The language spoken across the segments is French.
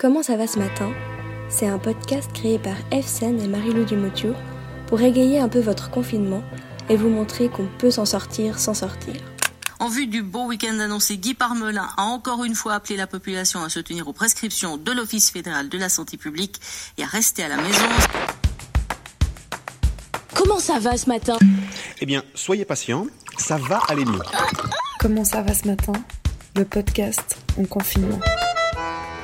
Comment ça va ce matin? C'est un podcast créé par Efsen et Marie-Lou Dumotiou pour égayer un peu votre confinement et vous montrer qu'on peut s'en sortir sans sortir. En vue du beau week-end annoncé, Guy Parmelin a encore une fois appelé la population à se tenir aux prescriptions de l'Office fédéral de la santé publique et à rester à la maison. Comment ça va ce matin? Eh bien, soyez patient, ça va aller mieux. Comment ça va ce matin? Le podcast en confinement.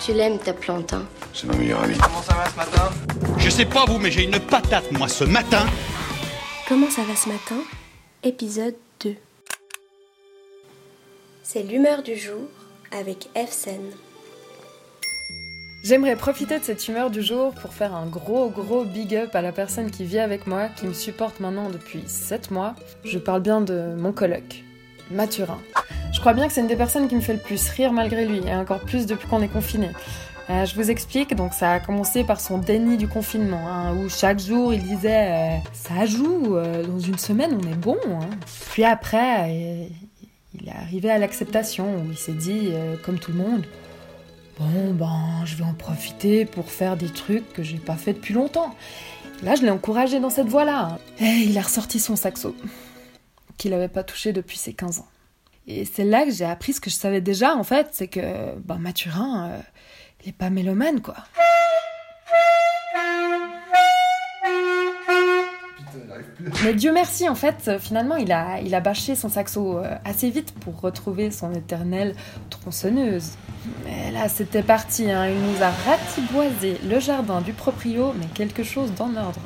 Tu l'aimes ta plante, hein C'est ma meilleure amie. Comment ça va ce matin? Je sais pas vous, mais j'ai une patate, moi, ce matin. Comment ça va ce matin? Épisode 2. C'est l'humeur du jour avec Efsen. J'aimerais profiter de cette humeur du jour pour faire un gros gros big up à la personne qui vit avec moi, qui me supporte maintenant depuis 7 mois. Je parle bien de mon coloc, Mathurin. Je crois bien que c'est une des personnes qui me fait le plus rire malgré lui, et encore plus depuis qu'on est confiné. Euh, je vous explique, donc ça a commencé par son déni du confinement, hein, où chaque jour il disait euh, ça joue, euh, dans une semaine on est bon. hein. Puis après, il est arrivé à l'acceptation, où il s'est dit, comme tout le monde, bon ben je vais en profiter pour faire des trucs que j'ai pas fait depuis longtemps. Là je l'ai encouragé dans cette voie-là. hein. Et il a ressorti son saxo, qu'il avait pas touché depuis ses 15 ans. Et c'est là que j'ai appris ce que je savais déjà en fait, c'est que ben, Mathurin, euh, il est pas mélomane quoi. Mais Dieu merci, en fait, finalement, il a, il a bâché son saxo euh, assez vite pour retrouver son éternelle tronçonneuse. Mais là, c'était parti, hein, il nous a ratiboisé le jardin du proprio, mais quelque chose d'en ordre.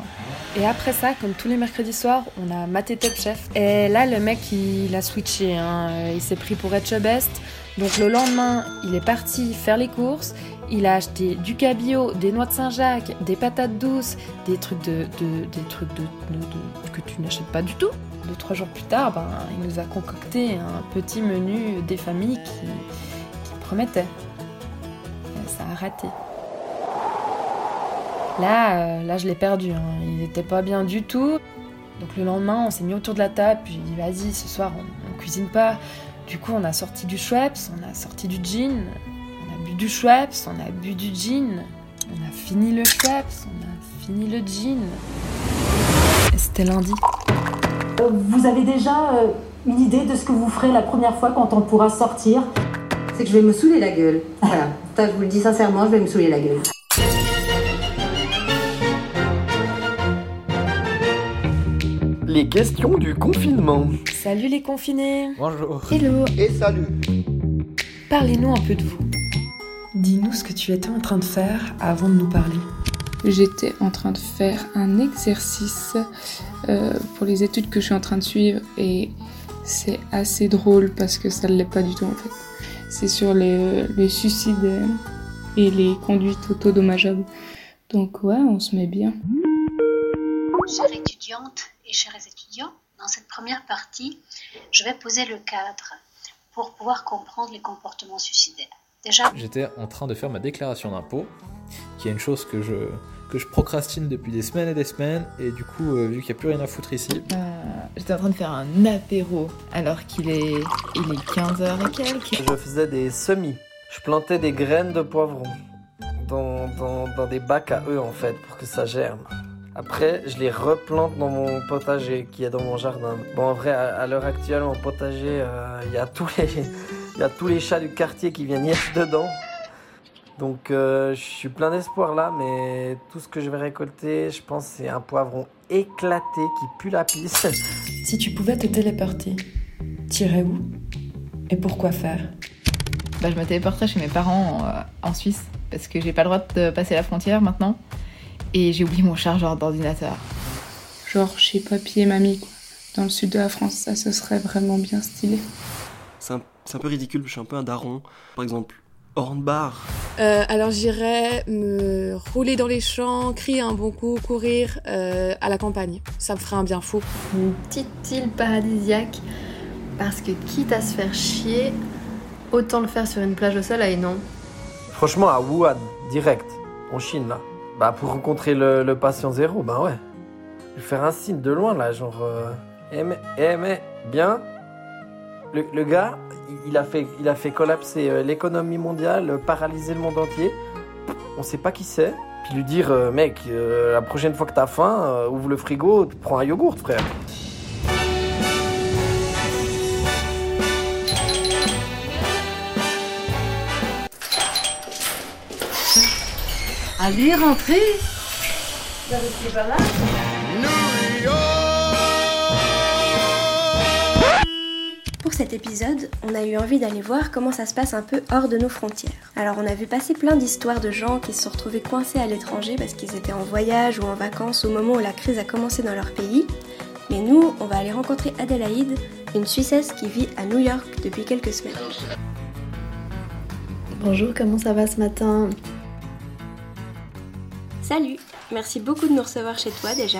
Et après ça, comme tous les mercredis soirs, on a maté Top Chef. Et là, le mec, il a switché, hein, il s'est pris pour être best. Donc le lendemain, il est parti faire les courses. Il a acheté du cabillaud, des noix de Saint-Jacques, des patates douces, des trucs de, de- des trucs de, de- que tu n'achètes pas du tout. Deux trois jours plus tard, ben, il nous a concocté un petit menu des familles qui, promettait. Et ça a raté. Là, euh, là, je l'ai perdu. hein. Il n'était pas bien du tout. Donc le lendemain, on s'est mis autour de la table, puis j'ai dit vas-y, ce soir, on, on cuisine pas. Du coup, on a sorti du Schweppes, on a sorti du gin, on a bu du Schweppes, on a bu du gin, on a fini le Schweppes, on a fini le gin. Et c'était lundi. Euh, Vous avez déjà euh, une idée de ce que vous ferez la première fois quand on pourra sortir? C'est que je vais me saouler la gueule. Voilà. Ça, je vous le dis sincèrement, je vais me saouler la gueule. Les questions du confinement. Salut les confinés Bonjour. Hello Et salut Parlez-nous un peu de vous. Dis-nous ce que tu étais en train de faire avant de nous parler. J'étais en train de faire un exercice euh, pour les études que je suis en train de suivre et c'est assez drôle parce que ça ne l'est pas du tout en fait. C'est sur les, les suicides et les conduites autodommageables. Donc ouais, on se met bien. Chères étudiantes et chers étudiants, dans cette première partie, je vais poser le cadre pour pouvoir comprendre les comportements suicidaires. Déjà, J'étais en train de faire ma déclaration d'impôt, qui est une chose que je, que je procrastine depuis des semaines et des semaines, et du coup, euh, vu qu'il n'y a plus rien à foutre ici, Euh, J'étais en train de faire un apéro alors qu'il est, il est 15h et quelques. Je faisais des semis. Je plantais des graines de poivron dans, dans, dans des bacs à eux en fait pour que ça germe. Après, je les replante dans mon potager qui est dans mon jardin. Bon, en vrai, à, à l'heure actuelle, mon potager, euh, il y a tous les, il y a tous les chats du quartier qui viennent y être dedans. Donc, euh, je suis plein d'espoir là, mais tout ce que je vais récolter, je pense, c'est un poivron éclaté qui pue la pisse. Si tu pouvais te téléporter, t'irais où Et pourquoi faire? Bah, je me téléporterais chez mes parents euh, en Suisse parce que j'ai pas le droit de passer la frontière maintenant. Et j'ai oublié mon chargeur d'ordinateur. Genre chez papy et mamie quoi. Dans le sud de la France, ça ce serait vraiment bien stylé. C'est un, c'est un peu ridicule, je suis un peu un daron. Par exemple, Hornbar. Euh, alors j'irais me rouler dans les champs, crier un bon coup, courir euh, à la campagne. Ça me ferait un bien fou. Une petite île paradisiaque parce que quitte à se faire chier, autant le faire sur une plage au soleil, non? Franchement, à Wuhan, direct, en Chine, là. Bah, pour rencontrer le, patient zéro, bah ouais. Je vais faire un signe de loin, là, genre. Euh, eh, mais, eh, bien. Le, gars, il- a fait, il a fait collapser euh, l'économie mondiale, euh, paralyser le monde entier. on sait pas qui c'est. Puis lui dire, euh, mec, la prochaine fois que t'as faim, ouvre le frigo, prends un yogourt, frère. Allez, rentrez C'est pas mal. Pour cet épisode, on a eu envie d'aller voir comment ça se passe un peu hors de nos frontières. Alors on a vu passer plein d'histoires de gens qui se sont retrouvés coincés à l'étranger parce qu'ils étaient en voyage ou en vacances au moment où la crise a commencé dans leur pays. Mais nous, on va aller rencontrer Adélaïde, une Suissesse qui vit à New York depuis quelques semaines. Bonjour, comment ça va ce matin? Salut, merci beaucoup de nous recevoir chez toi déjà.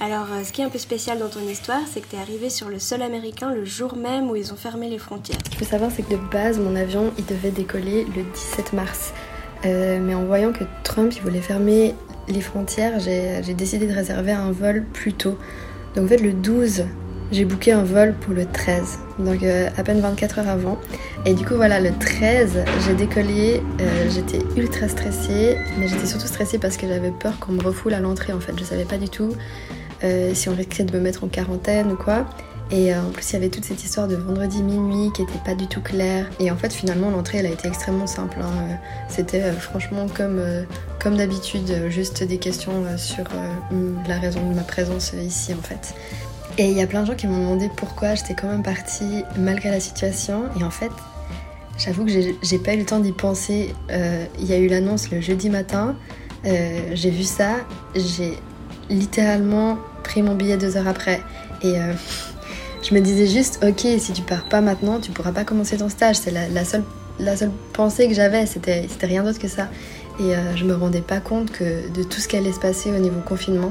Alors, euh, ce qui est un peu spécial dans ton histoire, c'est que t'es arrivé sur le sol américain le jour même où ils ont fermé les frontières. Ce qu'il faut savoir, c'est que de base, mon avion, il devait décoller le 17 mars. Euh, mais en voyant que Trump, il voulait fermer les frontières, j'ai décidé de réserver un vol plus tôt. Donc en fait, le 12, j'ai booké un vol pour le 13, donc euh, à peine 24 heures avant. Et du coup, voilà, le 13, j'ai décollé, euh, j'étais ultra stressée, mais j'étais surtout stressée parce que j'avais peur qu'on me refoule à l'entrée en fait. Je savais pas du tout euh, si on risquait de me mettre en quarantaine ou quoi. Et en plus, il y avait toute cette histoire de vendredi minuit qui était pas du tout claire. Et en fait, finalement, l'entrée, elle a été extrêmement simple. hein. C'était franchement comme, comme d'habitude, juste des questions sur la raison de ma présence ici, en fait. Et il y a plein de gens qui m'ont demandé pourquoi j'étais quand même partie malgré la situation. Et en fait, j'avoue que j'ai pas eu le temps d'y penser. Euh, Il y a eu l'annonce le jeudi matin. Euh, j'ai vu ça. J'ai littéralement pris mon billet deux heures après. Et euh, je me disais juste, ok, si tu pars pas maintenant, tu pourras pas commencer ton stage. C'est la, seule, la seule pensée que j'avais, c'était rien d'autre que ça. Et je me rendais pas compte que de tout ce qui allait se passer au niveau confinement.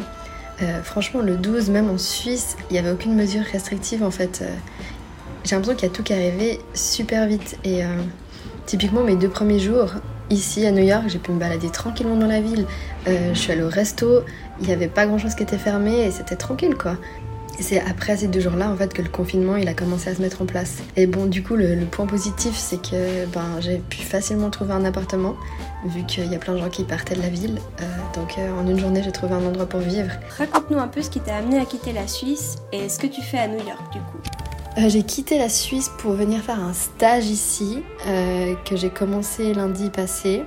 Euh, franchement, le 12, même en Suisse, il n'y avait aucune mesure restrictive en fait. Euh, J'ai l'impression qu'il y a tout qui arrivé super vite. Et euh, typiquement, mes deux premiers jours, ici à New York, j'ai pu me balader tranquillement dans la ville. Je suis allée au resto, il n'y avait pas grand chose qui était fermé et c'était tranquille quoi. Et c'est après ces deux jours-là en fait que le confinement il a commencé à se mettre en place. Et bon, du coup, le, le point positif c'est que ben, j'ai pu facilement trouver un appartement vu qu'il y a plein de gens qui partaient de la ville. Euh, donc euh, en une journée, j'ai trouvé un endroit pour vivre. Raconte-nous un peu ce qui t'a amené à quitter la Suisse et ce que tu fais à New York du coup. Euh, j'ai quitté la Suisse pour venir faire un stage ici que j'ai commencé lundi passé.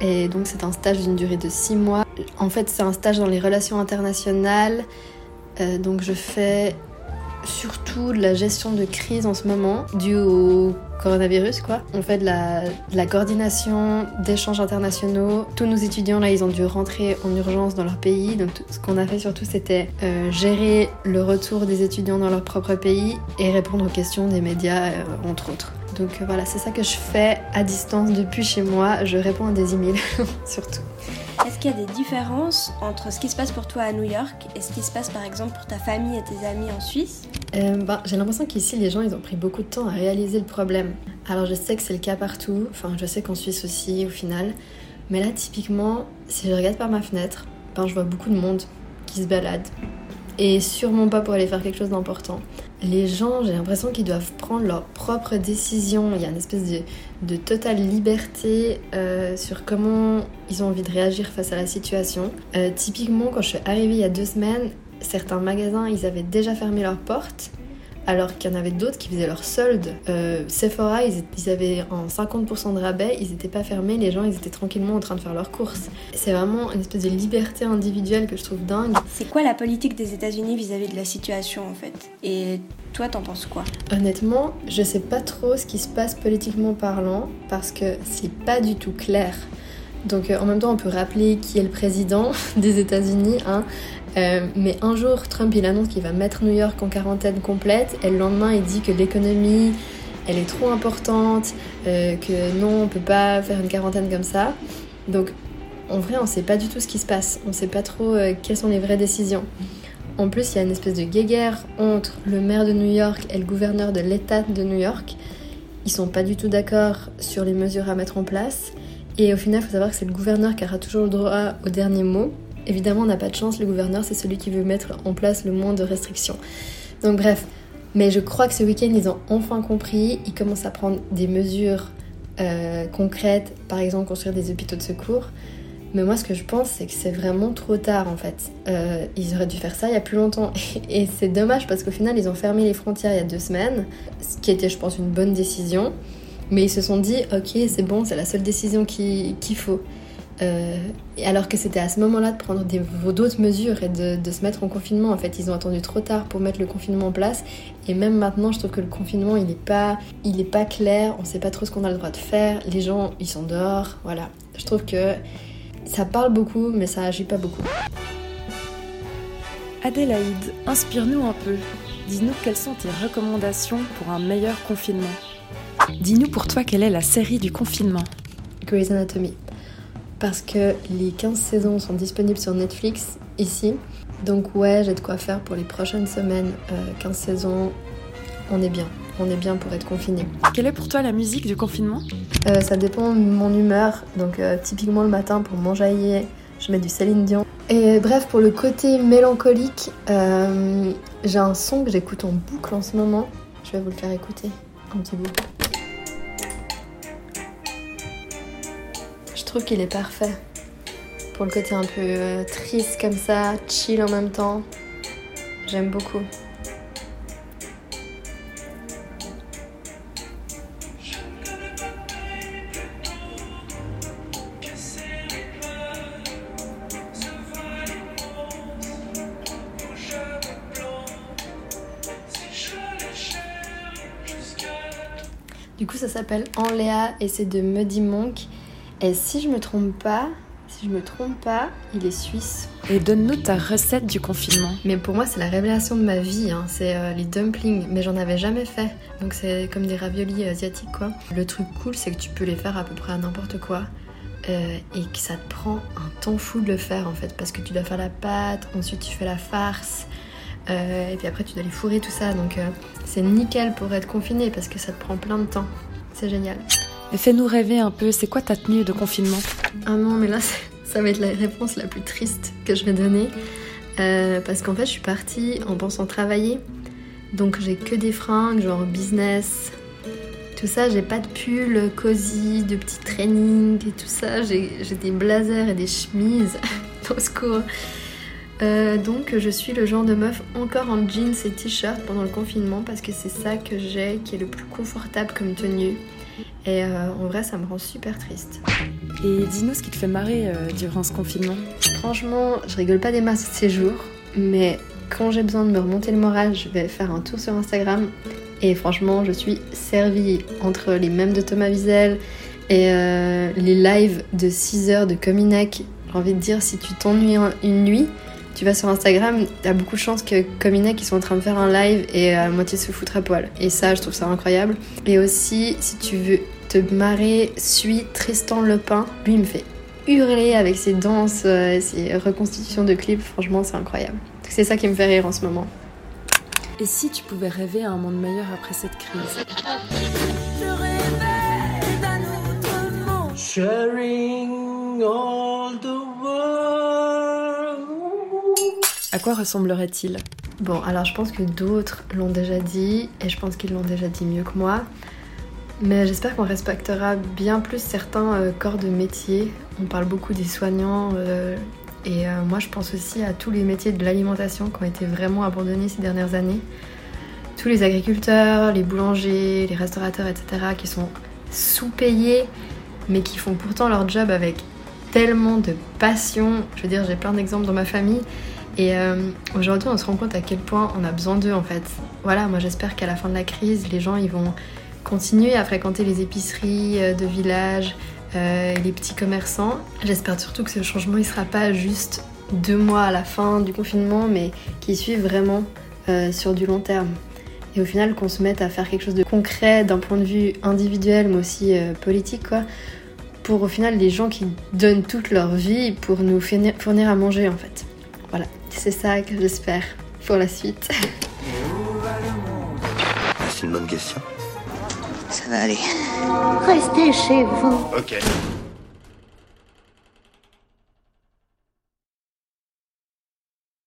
Et donc c'est un stage d'une durée de 6 mois. En fait c'est un stage dans les relations internationales. Euh, donc je fais surtout de la gestion de crise en ce moment, due au coronavirus quoi. On fait de la, coordination d'échanges internationaux. Tous nos étudiants là, ils ont dû rentrer en urgence dans leur pays. Donc ce qu'on a fait surtout, c'était euh, gérer le retour des étudiants dans leur propre pays et répondre aux questions des médias, euh, entre autres. Donc voilà, c'est ça que je fais à distance depuis chez moi. Je réponds à des emails surtout. Est-ce qu'il y a des différences entre ce qui se passe pour toi à New York et ce qui se passe par exemple pour ta famille et tes amis en Suisse? Euh, bah, j'ai l'impression qu'ici, les gens, ils ont pris beaucoup de temps à réaliser le problème. Alors, je sais que c'est le cas partout, enfin, je sais qu'en Suisse aussi, au final. Mais là, typiquement, si je regarde par ma fenêtre, ben, je vois beaucoup de monde qui se balade. Et sûrement pas pour aller faire quelque chose d'important. Les gens, j'ai l'impression qu'ils doivent prendre leurs propres décisions. Il y a une espèce de, totale liberté euh, sur comment ils ont envie de réagir face à la situation. Euh, typiquement, quand je suis arrivée il y a deux semaines, certains magasins, ils avaient déjà fermé leurs portes, alors qu'il y en avait d'autres qui faisaient leur solde. Euh, Sephora, ils, ils avaient en 50% de rabais, ils n'étaient pas fermés, les gens, ils étaient tranquillement en train de faire leurs courses. C'est vraiment une espèce de liberté individuelle que je trouve dingue. C'est quoi la politique des États-Unis vis-à-vis de la situation en fait? Et toi, t'en penses quoi? Honnêtement, je sais pas trop ce qui se passe politiquement parlant, parce que c'est pas du tout clair. Donc euh, en même temps, on peut rappeler qui est le président des États-Unis. Hein. Euh, mais un jour, Trump il annonce qu'il va mettre New York en quarantaine complète, et le lendemain, il dit que l'économie elle est trop importante, euh, que non, on peut pas faire une quarantaine comme ça. Donc en vrai, on sait pas du tout ce qui se passe. On sait pas trop quelles sont les vraies décisions. En plus, il y a une espèce de guéguerre entre le maire de New York et le gouverneur de l'État de New York. Ils sont pas du tout d'accord sur les mesures à mettre en place. Et au final, il faut savoir que c'est le gouverneur qui aura toujours le droit au dernier mot. Évidemment, on n'a pas de chance, le gouverneur, c'est celui qui veut mettre en place le moins de restrictions. Donc bref, mais je crois que ce week-end, ils ont enfin compris, ils commencent à prendre des mesures euh, concrètes, par exemple construire des hôpitaux de secours. Mais moi, ce que je pense, c'est que c'est vraiment trop tard en fait. Euh, ils auraient dû faire ça il y a plus longtemps. Et c'est dommage parce qu'au final, ils ont fermé les frontières il y a deux semaines, ce qui était, je pense, une bonne décision. Mais ils se sont dit, ok, c'est bon, c'est la seule décision qu'il faut. Euh, alors que c'était à ce moment-là de prendre d'autres mesures et de, de, se mettre en confinement. En fait, ils ont attendu trop tard pour mettre le confinement en place. Et même maintenant, je trouve que le confinement, il n'est pas, est pas clair. On ne sait pas trop ce qu'on a le droit de faire. Les gens, ils sont dehors. Voilà. Je trouve que ça parle beaucoup, mais ça agit pas beaucoup. Adélaïde, inspire-nous un peu. Dis-nous quelles sont tes recommandations pour un meilleur confinement. Dis-nous pour toi quelle est la série du confinement. Grey's Anatomy parce que les 15 saisons sont disponibles sur Netflix ici. Donc ouais, j'ai de quoi faire pour les prochaines semaines. 15 euh, saisons, on est bien. On est bien pour être confiné. Quelle est pour toi la musique du confinement? Euh, Ça dépend de mon humeur. Donc euh, typiquement le matin pour m'enjailler, je mets du Céline Dion. Et bref, pour le côté mélancolique, j'ai un son que j'écoute en boucle en ce moment. Je vais vous le faire écouter un petit bout. Trouve qu'il est parfait. Pour le côté un peu euh, triste comme ça, chill en même temps. J'aime beaucoup. Du coup, ça s'appelle Enléa et c'est de Muddy Monk. Et si je me trompe pas, si je me trompe pas, il est suisse. Et donne-nous ta recette du confinement. Mais pour moi, c'est la révélation de ma vie. Hein. C'est euh, les dumplings, mais j'en avais jamais fait. Donc c'est comme des raviolis asiatiques, quoi. Le truc cool, c'est que tu peux les faire à peu près à n'importe quoi. Euh, et que ça te prend un temps fou de le faire en fait parce que tu dois faire la pâte, ensuite tu fais la farce euh, et puis après tu dois les fourrer tout ça donc c'est nickel pour être confiné parce que ça te prend plein de temps. C'est génial. Fais-nous rêver un peu, c'est quoi ta tenue de confinement? Ah non, mais là, ça va être la réponse la plus triste que je vais donner. Euh, parce qu'en fait, je suis partie en pensant travailler. Donc j'ai que des fringues, genre business. Tout ça, j'ai pas de pull cosy, de petits trainings et tout ça. J'ai des blazers et des chemises. Au secours. Euh, donc je suis le genre de meuf encore en jeans et t-shirt pendant le confinement parce que c'est ça que j'ai qui est le plus confortable comme tenue. Et euh, en vrai, ça me rend super triste. Et dis-nous ce qui te fait marrer euh, durant ce confinement. Franchement, je rigole pas des masses ces jours, mais quand j'ai besoin de me remonter le moral, je vais faire un tour sur Instagram. Et franchement, je suis servie entre les mèmes de Thomas Wiesel et euh, les lives de 6 heures de Cominac. J'ai envie de dire, si tu t'ennuies une nuit, tu vas sur Instagram, t'as beaucoup de chances que Cominac ils sont en train de faire un live et à moitié se foutre à poil. Et ça, je trouve ça incroyable. Et aussi, si tu veux te marrer, suis Tristan Lepin. Lui, il me fait hurler avec ses danses, euh, ses reconstitutions de clips. Franchement, c'est incroyable. C'est ça qui me fait rire en ce moment. Et si tu pouvais rêver à un monde meilleur après cette crise? Sharing all À quoi ressemblerait-il? Bon, alors je pense que d'autres l'ont déjà dit, et je pense qu'ils l'ont déjà dit mieux que moi. Mais j'espère qu'on respectera bien plus certains euh, corps de métier. On parle beaucoup des soignants, euh, et euh, moi je pense aussi à tous les métiers de l'alimentation qui ont été vraiment abandonnés ces dernières années. Tous les agriculteurs, les boulangers, les restaurateurs, etc., qui sont sous-payés, mais qui font pourtant leur job avec tellement de passion. Je veux dire, j'ai plein d'exemples dans ma famille. Et euh, aujourd'hui, on se rend compte à quel point on a besoin d'eux en fait. Voilà, moi j'espère qu'à la fin de la crise, les gens ils vont continuer à fréquenter les épiceries euh, de village, euh, les petits commerçants. J'espère surtout que ce changement il sera pas juste deux mois à la fin du confinement, mais qu'il suive vraiment sur du long terme. Et au final, qu'on se mette à faire quelque chose de concret d'un point de vue individuel, mais aussi politique, quoi. Pour au final les gens qui donnent toute leur vie pour nous fournir à manger en fait. Voilà, c'est ça que j'espère pour la suite. C'est une bonne question. Ça va aller. Restez chez vous. Ok.